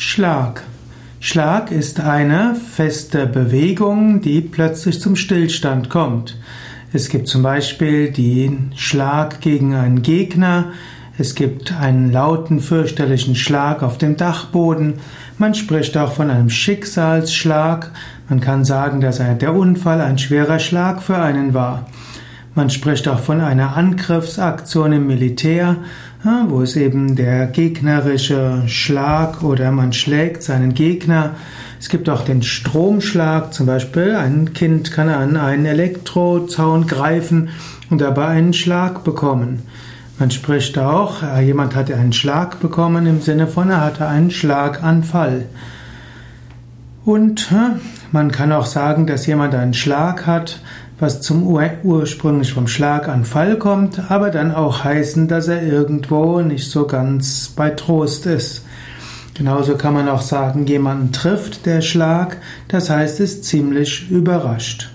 Schlag. Schlag ist eine feste Bewegung, die plötzlich zum Stillstand kommt. Es gibt zum Beispiel den Schlag gegen einen Gegner, es gibt einen lauten, fürchterlichen Schlag auf dem Dachboden, man spricht auch von einem Schicksalsschlag, man kann sagen, dass der Unfall ein schwerer Schlag für einen war. Man spricht auch von einer Angriffsaktion im Militär, wo es eben der gegnerische Schlag oder man schlägt seinen Gegner. Es gibt auch den Stromschlag, zum Beispiel ein Kind kann an einen Elektrozaun greifen und dabei einen Schlag bekommen. Man spricht auch, jemand hatte einen Schlag bekommen im Sinne von, er hatte einen Schlaganfall. Und man kann auch sagen, dass jemand einen Schlag hat, was zum Ur ursprünglich vom Schlaganfall kommt, aber dann auch heißen, dass er irgendwo nicht so ganz bei Trost ist. Genauso kann man auch sagen, jemanden trifft der Schlag, das heißt, ist ziemlich überrascht.